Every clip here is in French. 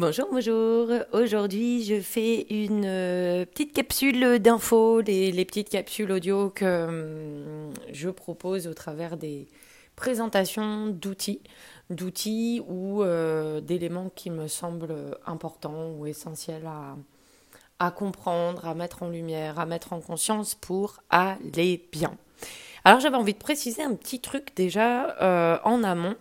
Bonjour, bonjour. Aujourd'hui, je fais une euh, petite capsule d'infos, les, petites capsules audio que hum, je propose au travers des présentations d'outils, d'outils ou euh, d'éléments qui me semblent importants ou essentiels à comprendre, à mettre en lumière, à mettre en conscience pour aller bien. Alors j'avais envie de préciser un petit truc déjà euh, en amont,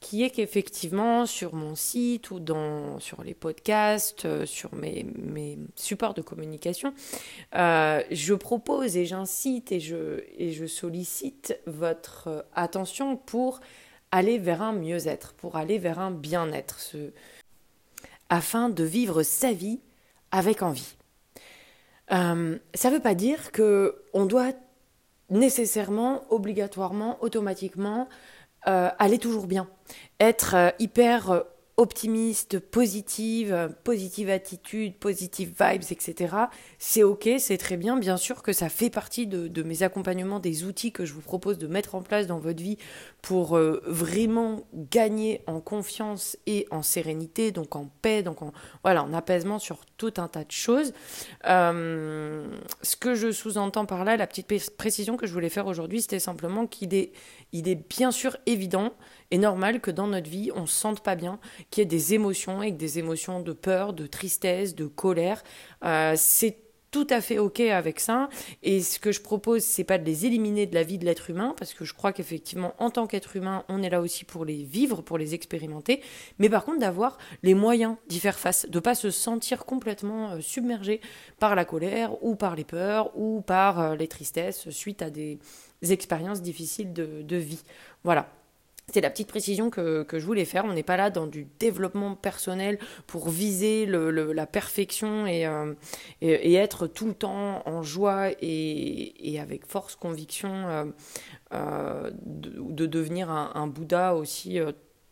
qui est qu'effectivement sur mon site ou dans, sur les podcasts, euh, sur mes, mes, supports de communication, euh, je propose et j'incite et je, et je sollicite votre attention pour aller vers un mieux-être, pour aller vers un bien-être, afin de vivre sa vie avec envie. Ça ne veut pas dire que on doit nécessairement, obligatoirement, automatiquement euh, aller toujours bien, être euh, hyper euh, optimiste, positive, positive attitude, positive vibes, etc. C'est ok, c'est très bien. Bien sûr que ça fait partie de, mes accompagnements, des outils que je vous propose de mettre en place dans votre vie pour vraiment gagner en confiance et en sérénité, donc en paix, donc en, voilà, en apaisement sur tout un tas de choses. ce que je sous-entends par là, la petite précision que je voulais faire aujourd'hui, c'était simplement qu'il est, il est bien sûr évident et normal que dans notre vie, on se sente pas bien, qu'il y ait des émotions, et que des émotions de peur, de tristesse, de colère. Euh, c'est tout à fait ok avec ça. Et ce que je propose, c'est pas de les éliminer de la vie de l'être humain, parce que je crois qu'effectivement, en tant qu'être humain, on est là aussi pour les vivre, pour les expérimenter. Mais par contre, d'avoir les moyens d'y faire face, de pas se sentir complètement euh, submergé par la colère ou par les peurs ou par euh, les tristesses suite à des expériences difficiles de vie. Voilà. C'est la petite précision que, je voulais faire. On n'est pas là dans du développement personnel pour viser la perfection euh, et, et, être tout le temps en joie et, avec force conviction euh, euh, de, devenir un, Bouddha aussi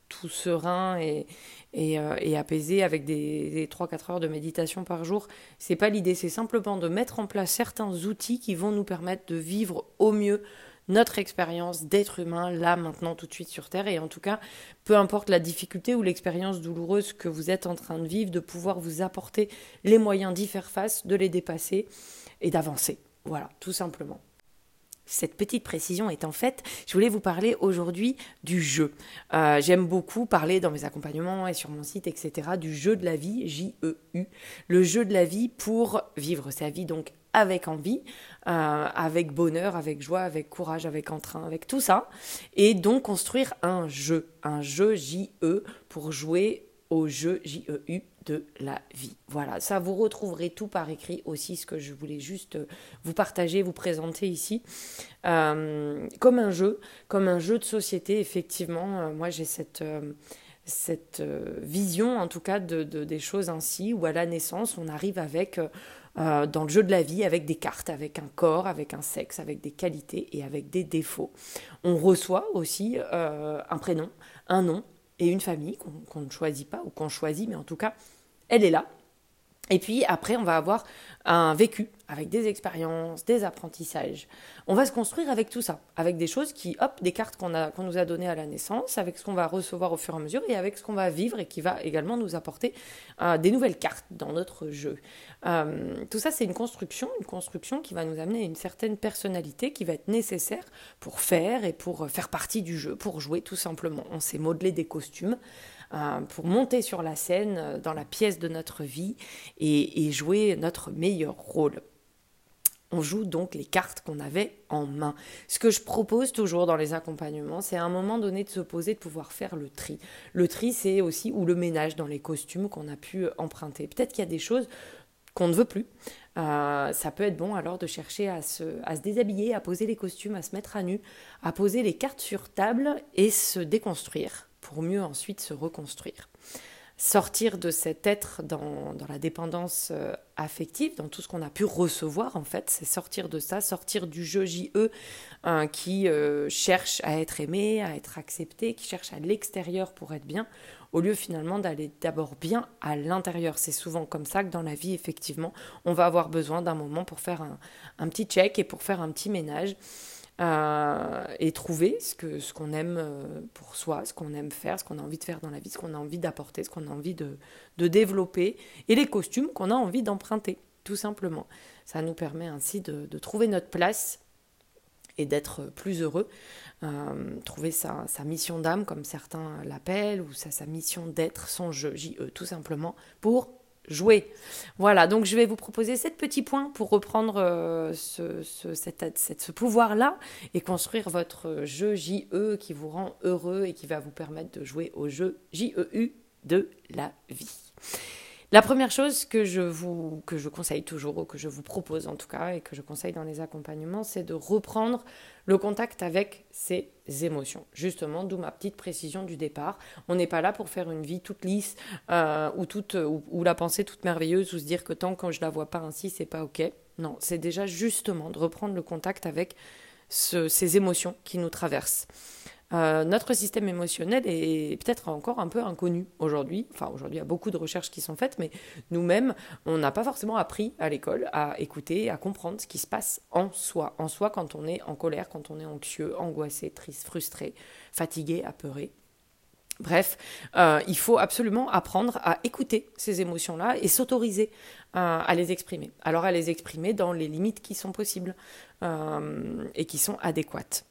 tout serein et, et, apaisé avec des, des 3-4 heures de méditation par jour. C'est pas l'idée, c'est simplement de mettre en place certains outils qui vont nous permettre de vivre au mieux notre expérience d'être humain là, maintenant, tout de suite sur Terre. Et en tout cas, peu importe la difficulté ou l'expérience douloureuse que vous êtes en train de vivre, de pouvoir vous apporter les moyens d'y faire face, de les dépasser et d'avancer. Voilà, tout simplement. Cette petite précision est en fait, je voulais vous parler aujourd'hui du jeu. Euh, j'aime beaucoup parler dans mes accompagnements et sur mon site, etc., du jeu de la vie, J-E-U, le jeu de la vie pour vivre sa vie donc avec envie, euh, avec bonheur, avec joie, avec courage, avec entrain, avec tout ça. Et donc construire un jeu, un jeu J-E pour jouer au jeu J-E-U de la vie. Voilà, ça vous retrouverez tout par écrit aussi, ce que je voulais juste vous partager, vous présenter ici. Euh, comme un jeu, comme un jeu de société, effectivement, euh, moi j'ai cette cette vision en tout cas de, des choses ainsi, où à la naissance on arrive avec euh, dans le jeu de la vie avec des cartes, avec un corps, avec un sexe, avec des qualités et avec des défauts. On reçoit aussi euh, un prénom, un nom et une famille qu'on ne choisit pas ou qu'on choisit, mais en tout cas, elle est là. Et puis après, on va avoir un vécu avec des expériences, des apprentissages. On va se construire avec tout ça, avec des choses qui, hop, des cartes qu'on qu'on nous a données à la naissance, avec ce qu'on va recevoir au fur et à mesure et avec ce qu'on va vivre et qui va également nous apporter euh, des nouvelles cartes dans notre jeu. Euh, tout ça, c'est une construction, une construction qui va nous amener à une certaine personnalité qui va être nécessaire pour faire et pour faire partie du jeu, pour jouer tout simplement. On s'est modelé des costumes. Euh, pour monter sur la scène euh, dans la pièce de notre vie et, jouer notre meilleur rôle. On joue donc les cartes qu'on avait en main. Ce que je propose toujours dans les accompagnements, c'est à un moment donné de se poser, de pouvoir faire le tri. Le tri, c'est aussi, ou le ménage dans les costumes qu'on a pu emprunter. Peut-être qu'il y a des choses qu'on ne veut plus. Euh, ça peut être bon alors de chercher à se, à se déshabiller, à poser les costumes, à se mettre à nu, à poser les cartes sur table et se déconstruire pour mieux ensuite se reconstruire. Sortir de cet être dans, la dépendance euh, affective, dans tout ce qu'on a pu recevoir en fait, c'est sortir de ça, sortir du jeu JE hein, qui euh, cherche à être aimé, à être accepté, qui cherche à l'extérieur pour être bien, au lieu finalement d'aller d'abord bien à l'intérieur. C'est souvent comme ça que dans la vie, effectivement, on va avoir besoin d'un moment pour faire un, un petit check et pour faire un petit ménage. Et trouver ce que ce qu'on aime pour soi, ce qu'on aime faire, ce qu'on a envie de faire dans la vie, ce qu'on a envie d'apporter, ce qu'on a envie de, de développer, et les costumes qu'on a envie d'emprunter, tout simplement. Ça nous permet ainsi de, de trouver notre place et d'être plus heureux. Euh, trouver sa, sa mission d'âme, comme certains l'appellent, ou sa, sa mission d'être, son jeu, J-E, tout simplement, pour jouer. Voilà, donc je vais vous proposer sept petits points pour reprendre euh, ce, ce, pouvoir-là et construire votre jeu JE qui vous rend heureux et qui va vous permettre de jouer au jeu JEU de la vie. La première chose que je vous que je conseille toujours ou que je vous propose en tout cas et que je conseille dans les accompagnements, c'est de reprendre le contact avec ses émotions. Justement, d'où ma petite précision du départ. On n'est pas là pour faire une vie toute lisse euh, ou toute ou, la pensée toute merveilleuse ou se dire que tant que je la vois pas ainsi, c'est pas ok. Non, c'est déjà justement de reprendre le contact avec ces émotions qui nous traversent. Euh, notre système émotionnel est peut-être encore un peu inconnu aujourd'hui. Enfin, aujourd'hui, il y a beaucoup de recherches qui sont faites, mais nous-mêmes, on n'a pas forcément appris à l'école à écouter, à comprendre ce qui se passe en soi. En soi, quand on est en colère, quand on est anxieux, angoissé, triste, frustré, fatigué, apeuré. Bref, euh, il faut absolument apprendre à écouter ces émotions-là et s'autoriser euh, à les exprimer. Alors à les exprimer dans les limites qui sont possibles et qui sont adéquates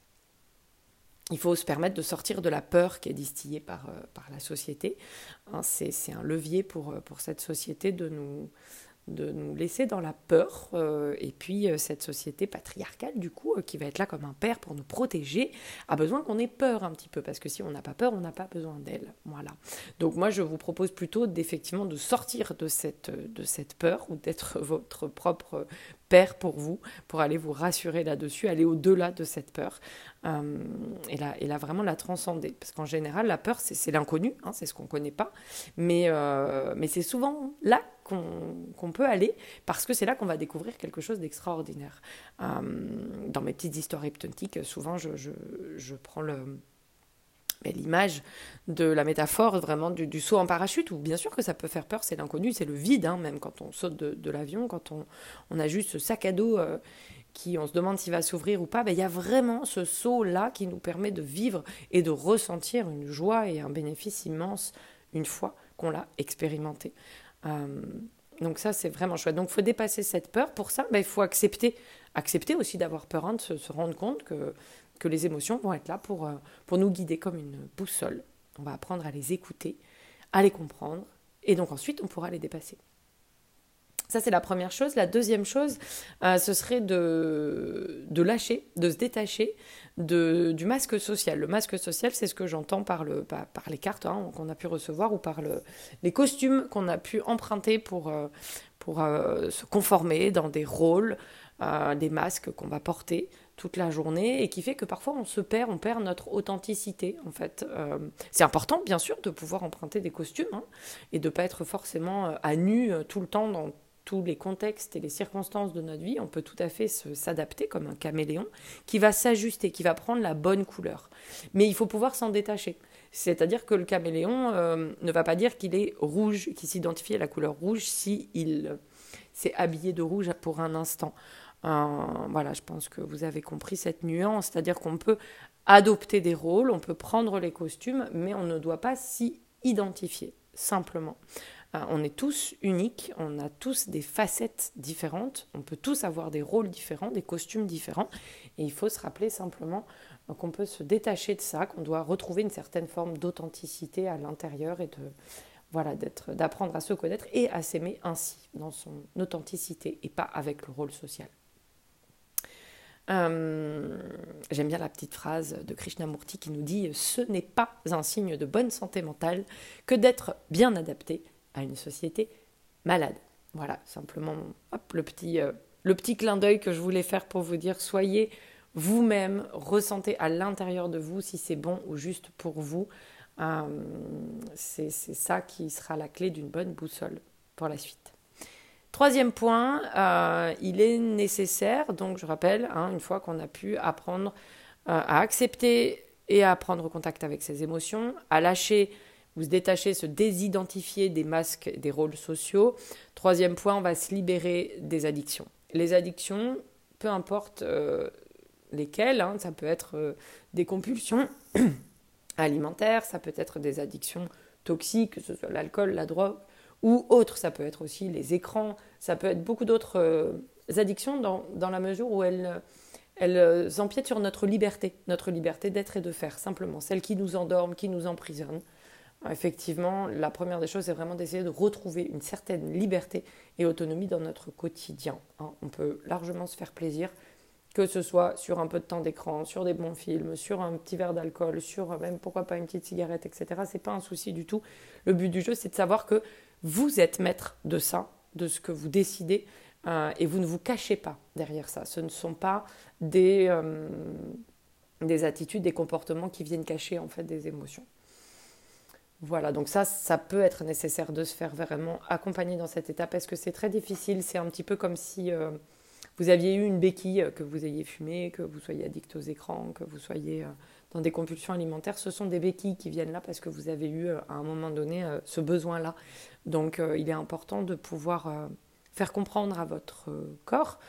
il faut se permettre de sortir de la peur qui est distillée par, euh, la société. Hein, c'est un levier pour, euh, pour cette société de nous, de nous laisser dans la peur. Euh, et puis cette société patriarcale, du coup, qui va être là comme un père pour nous protéger, a besoin qu'on ait peur un petit peu. Parce que si on n'a pas peur, on n'a pas besoin d'elle. Voilà. Donc moi, je vous propose plutôt d'effectivement de sortir de cette, de cette peur ou d'être votre propre père pour vous, pour aller vous rassurer là-dessus, aller au-delà de cette peur. Euh, et, là, et là, vraiment la transcender. Parce qu'en général, la peur, c'est l'inconnu, hein, c'est ce qu'on ne connaît pas. Mais, euh, mais c'est souvent là qu'on peut aller, parce que c'est là qu'on va découvrir quelque chose d'extraordinaire. Euh, dans mes petites histoires hypnotiques, souvent, je, prends le l'image de la métaphore vraiment du, saut en parachute, où bien sûr que ça peut faire peur, c'est l'inconnu, c'est le vide, hein, même quand on saute de, l'avion, quand on, a juste ce sac à dos qui on se demande s'il va s'ouvrir ou pas, ben, il y a vraiment ce saut-là qui nous permet de vivre et de ressentir une joie et un bénéfice immense une fois qu'on l'a expérimenté. Euh, donc ça, c'est vraiment chouette. Donc il faut dépasser cette peur. Pour ça, ben, il faut accepter, accepter aussi d'avoir peur, hein, de se, rendre compte que, que les émotions vont être là pour, euh, pour nous guider comme une boussole. On va apprendre à les écouter, à les comprendre, et donc ensuite, on pourra les dépasser. Ça, c'est la première chose. La deuxième chose, euh, ce serait de, lâcher, de se détacher du masque social. Le masque social, c'est ce que j'entends par, le, par, les cartes hein, qu'on a pu recevoir ou par le, les costumes qu'on a pu emprunter pour, euh, euh, se conformer dans des rôles, des masques qu'on va porter toute la journée et qui fait que parfois on se perd, on perd notre authenticité en fait. c'est important bien sûr de pouvoir emprunter des costumes hein, et de ne pas être forcément à nu tout le temps tous les contextes et les circonstances de notre vie, on peut tout à fait s'adapter comme un caméléon qui va s'ajuster, qui va prendre la bonne couleur. Mais il faut pouvoir s'en détacher. C'est-à-dire que le caméléon euh, ne va pas dire qu'il est rouge, qu'il s'identifie à la couleur rouge si il s'est habillé de rouge pour un instant. Euh, voilà, je pense que vous avez compris cette nuance, c'est-à-dire qu'on peut adopter des rôles, on peut prendre les costumes, mais on ne doit pas s'y identifier, simplement. Euh, on est tous uniques, on a tous des facettes différentes, on peut tous avoir des rôles différents, des costumes différents, et il faut se rappeler simplement euh, qu'on peut se détacher de ça, qu'on doit retrouver une certaine forme d'authenticité à l'intérieur et voilà d'apprendre à se connaître et à s'aimer ainsi dans son authenticité et pas avec le rôle social. Euh, j'aime bien la petite phrase de Krishnamurti qui nous dit Ce n'est pas un signe de bonne santé mentale que d'être bien adapté à une société malade. Voilà, simplement le, petit, euh, le petit clin d'œil que je voulais faire pour vous dire soyez vous-même, ressentez à l'intérieur de vous si c'est bon ou juste pour vous. Euh, c'est ça qui sera la clé d'une bonne boussole pour la suite. Troisième point, euh, il est nécessaire, donc je rappelle, hein, une fois qu'on a pu apprendre à accepter et à prendre contact avec ses émotions, à lâcher vous se détacher, se désidentifier des masques, des rôles sociaux. Troisième point, on va se libérer des addictions. Les addictions, peu importe euh, lesquelles. Hein. ça peut être des compulsions alimentaires, ça peut être des addictions toxiques, que ce soit l'alcool, la drogue ou autres. Ça peut être aussi les écrans, ça peut être beaucoup d'autres addictions dans, dans, la mesure où elles, elles empiètent sur notre liberté, notre liberté d'être et de faire, simplement, celles qui nous endorment, qui nous emprisonnent. Effectivement, la première des choses, c'est vraiment d'essayer de retrouver une certaine liberté et autonomie dans notre quotidien. Hein. On peut largement se faire plaisir, que ce soit sur un peu de temps d'écran, sur des bons films, sur un petit verre d'alcool, sur même pourquoi pas une petite cigarette, etc. C'est pas un souci du tout. Le but du jeu, c'est de savoir que vous êtes maître de ça, de ce que vous décidez, euh, et vous ne vous cachez pas derrière ça. Ce ne sont pas des, euh, des attitudes, des comportements qui viennent cacher en fait des émotions. Voilà, donc ça, ça peut être nécessaire de se faire vraiment accompagner dans cette étape parce que c'est très difficile. C'est un petit peu comme si euh, vous aviez eu une béquille, que vous ayez fumé, que vous soyez addict aux écrans, que vous soyez euh, dans des compulsions alimentaires. Ce sont des béquilles qui viennent là parce que vous avez eu euh, à un moment donné ce besoin-là. Donc il est important de pouvoir faire comprendre à votre corps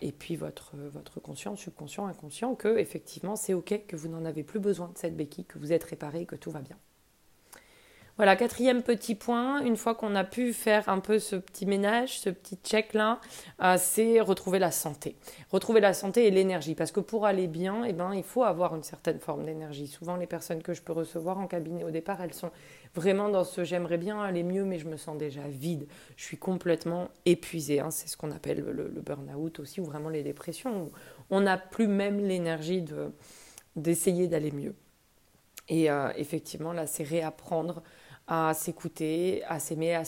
et puis votre, votre conscient, subconscient, inconscient que effectivement c'est ok, que vous n'en avez plus besoin de cette béquille, que vous êtes réparé, que tout va bien. Voilà, quatrième petit point, une fois qu'on a pu faire un peu ce petit ménage, ce petit check-là, euh, c'est retrouver la santé. Retrouver la santé et l'énergie, parce que pour aller bien, eh ben, il faut avoir une certaine forme d'énergie. Souvent, les personnes que je peux recevoir en cabinet au départ, elles sont vraiment dans ce j'aimerais bien aller mieux, mais je me sens déjà vide. Je suis complètement épuisée. Hein. C'est ce qu'on appelle le, burn-out aussi, ou vraiment les dépressions, où on n'a plus même l'énergie d'essayer d'aller mieux. Et euh, effectivement, là, c'est réapprendre à s'écouter, à s'aimer, à,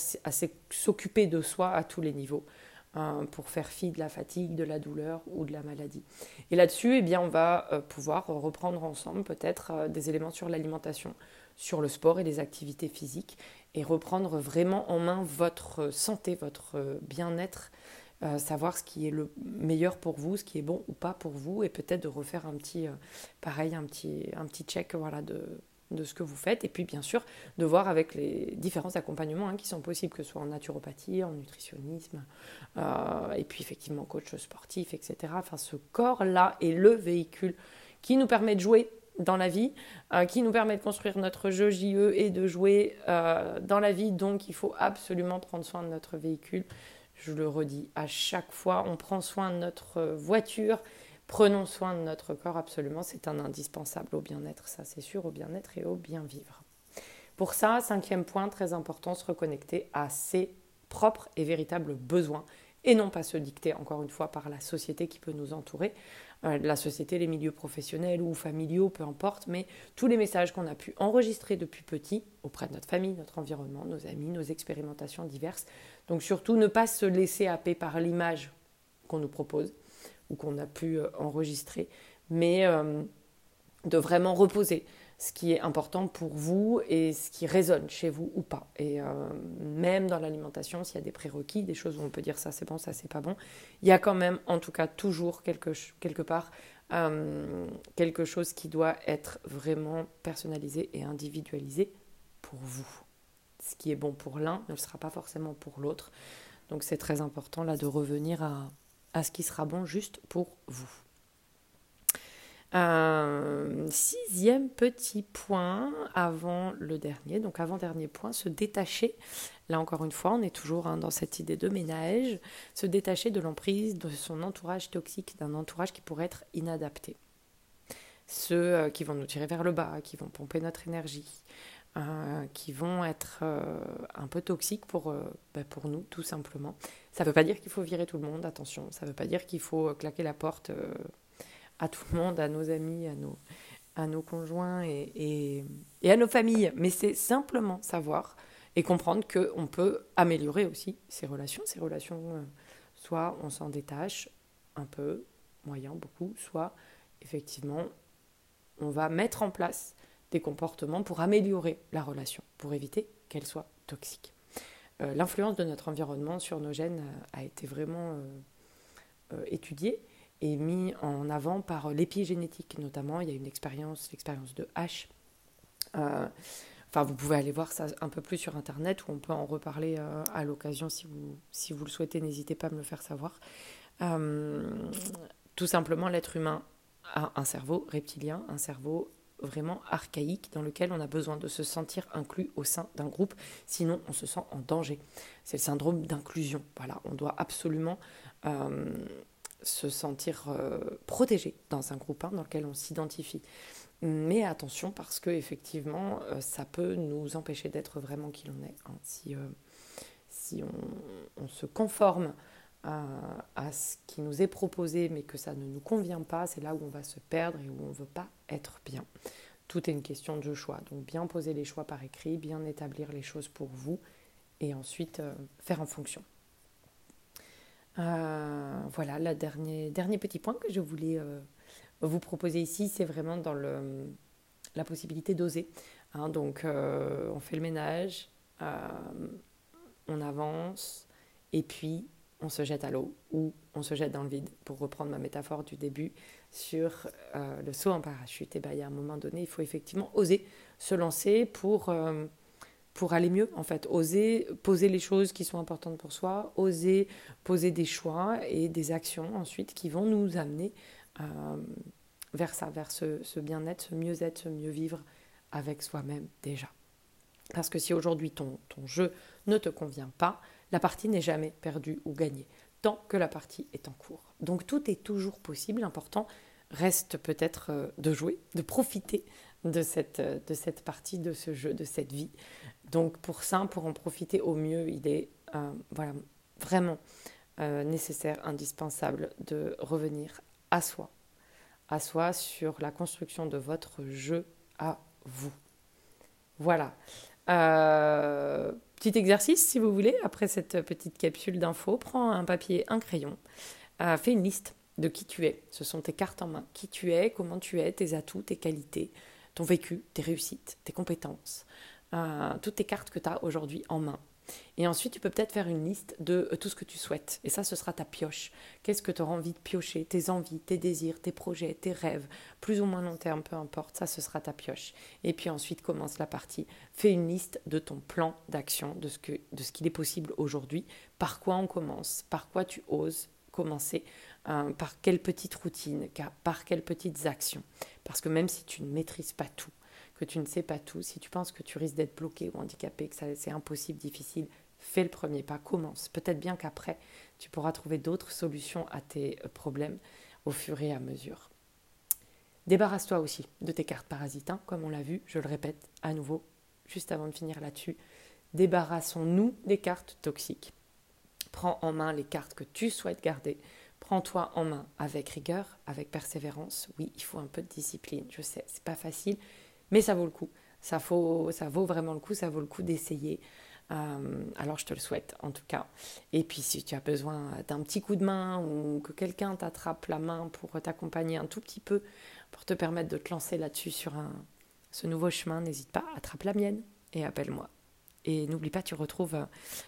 s'occuper de soi à tous les niveaux hein, pour faire fi de la fatigue, de la douleur ou de la maladie. Et là-dessus, eh bien, on va euh, pouvoir reprendre ensemble peut-être euh, des éléments sur l'alimentation, sur le sport et les activités physiques et reprendre vraiment en main votre santé, votre bien-être, euh, savoir ce qui est le meilleur pour vous, ce qui est bon ou pas pour vous et peut-être de refaire un petit, pareil, un petit, un petit check voilà, de, de ce que vous faites, et puis bien sûr de voir avec les différents accompagnements hein, qui sont possibles, que ce soit en naturopathie, en nutritionnisme, euh, et puis effectivement coach sportif, etc. Enfin, ce corps-là est le véhicule qui nous permet de jouer dans la vie, euh, qui nous permet de construire notre jeu JE et de jouer euh, dans la vie. Donc il faut absolument prendre soin de notre véhicule. Je le redis à chaque fois, on prend soin de notre voiture Prenons soin de notre corps, absolument, c'est un indispensable au bien-être, ça c'est sûr, au bien-être et au bien-vivre. Pour ça, cinquième point, très important, se reconnecter à ses propres et véritables besoins et non pas se dicter, encore une fois, par la société qui peut nous entourer, euh, la société, les milieux professionnels ou familiaux, peu importe, mais tous les messages qu'on a pu enregistrer depuis petit auprès de notre famille, notre environnement, nos amis, nos expérimentations diverses. Donc surtout, ne pas se laisser happer par l'image qu'on nous propose, ou qu'on a pu euh, enregistrer, mais euh, de vraiment reposer ce qui est important pour vous et ce qui résonne chez vous ou pas. Et euh, même dans l'alimentation, s'il y a des prérequis, des choses où on peut dire ça c'est bon, ça c'est pas bon, il y a quand même en tout cas toujours quelque, quelque part quelque chose qui doit être vraiment personnalisé et individualisé pour vous. Ce qui est bon pour l'un ne le sera pas forcément pour l'autre. Donc c'est très important là de revenir à, à ce qui sera bon juste pour vous. Euh, sixième petit point avant le dernier, donc avant dernier point, se détacher. Là encore une fois, on est toujours hein, dans cette idée de ménage, se détacher de l'emprise de son entourage toxique, d'un entourage qui pourrait être inadapté. Ceux euh, qui vont nous tirer vers le bas, qui vont pomper notre énergie, euh, qui vont être euh, un peu toxiques pour, euh, bah, pour nous, tout simplement. Ça ne veut pas dire qu'il faut virer tout le monde, attention. Ça ne veut pas dire qu'il faut claquer la porte à tout le monde, à nos amis, à nos, à nos conjoints et, et, à nos familles. Mais c'est simplement savoir et comprendre qu'on peut améliorer aussi ces relations. Ces relations, soit on s'en détache un peu, moyen, beaucoup, soit effectivement on va mettre en place des comportements pour améliorer la relation, pour éviter qu'elle soit toxique. Euh, l'influence de notre environnement sur nos gènes euh, a été vraiment euh, étudiée et mis en avant par l'épigénétique notamment. Il y a une expérience, l'expérience de H. Enfin, vous pouvez aller voir ça un peu plus sur Internet ou on peut en reparler à l'occasion si vous, si vous le souhaitez. N'hésitez pas à me le faire savoir. tout simplement, l'être humain a un cerveau reptilien, un cerveau vraiment archaïque dans lequel on a besoin de se sentir inclus au sein d'un groupe, sinon on se sent en danger. C'est le syndrome d'inclusion. Voilà, on doit absolument euh, se sentir euh, protégé dans un groupe hein, dans lequel on s'identifie. Mais attention parce que effectivement, euh, ça peut nous empêcher d'être vraiment qui l'on est. Hein. Si, si on, se conforme à, ce qui nous est proposé mais que ça ne nous convient pas, c'est là où on va se perdre et où on ne veut pas être bien. Tout est une question de choix. Donc bien poser les choix par écrit, bien établir les choses pour vous et ensuite euh, faire en fonction. Euh, voilà, le dernier, dernier petit point que je voulais euh, vous proposer ici, c'est vraiment dans le, la possibilité d'oser. Hein. donc on fait le ménage, on avance, et puis on se jette à l'eau ou on se jette dans le vide, pour reprendre ma métaphore du début sur euh, le saut en parachute. Et bien, il y a un moment donné, il faut effectivement oser se lancer pour, euh, pour aller mieux, en fait. Oser poser les choses qui sont importantes pour soi, oser poser des choix et des actions ensuite qui vont nous amener euh, vers ça, vers ce, ce bien-être, ce mieux-être, ce mieux vivre avec soi-même déjà. Parce que si aujourd'hui ton, ton jeu ne te convient pas, la partie n'est jamais perdue ou gagnée, tant que la partie est en cours. Donc tout est toujours possible, l'important reste peut-être euh, de jouer, de profiter de cette, euh, de cette partie, de ce jeu, de cette vie. Donc pour ça, pour en profiter au mieux, il est euh, vraiment nécessaire, indispensable de revenir à soi, à soi sur la construction de votre jeu à vous. Voilà. Petit exercice, si vous voulez, après cette petite capsule d'infos, prends un papier, un crayon, euh, fais une liste de qui tu es. Ce sont tes cartes en main. Qui tu es, comment tu es, tes atouts, tes qualités, ton vécu, tes réussites, tes compétences, euh, toutes tes cartes que tu as aujourd'hui en main. Et ensuite, tu peux peut-être faire une liste de euh, tout ce que tu souhaites. Et ça, ce sera ta pioche. Qu'est-ce que tu auras envie de piocher? Tes envies, tes désirs, tes projets, tes rêves, plus ou moins long terme, peu importe. Ça, ce sera ta pioche. Et puis ensuite, commence la partie. Fais une liste de ton plan d'action, de ce qu'il est possible aujourd'hui. Par quoi on commence? Par quoi tu oses commencer? Euh, Par quelle petite routine Par quelles petites actions? Parce que même si tu ne maîtrises pas tout, tu ne sais pas tout, si tu penses que tu risques d'être bloqué ou handicapé, que c'est impossible, difficile, fais le premier pas, commence. Peut-être bien qu'après, tu pourras trouver d'autres solutions à tes euh, problèmes au fur et à mesure. Débarrasse-toi aussi de tes cartes parasites, hein, comme on l'a vu, je le répète à nouveau, juste avant de finir là-dessus. Débarrassons-nous des cartes toxiques. Prends en main les cartes que tu souhaites garder. Prends-toi en main avec rigueur, avec persévérance. Oui, il faut un peu de discipline, je sais, c'est pas facile, mais ça vaut le coup. Ça, vaut vraiment le coup, ça vaut le coup d'essayer. Euh, alors je te le souhaite en tout cas. Et puis si tu as besoin d'un petit coup de main ou que quelqu'un t'attrape la main pour t'accompagner un tout petit peu, pour te permettre de te lancer là-dessus sur un, ce nouveau chemin, n'hésite pas, attrape la mienne et appelle-moi. Et n'oublie pas, tu retrouves euh,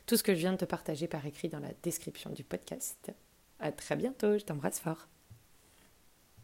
tout ce que je viens de te partager par écrit dans la description du podcast. À très bientôt, je t'embrasse fort.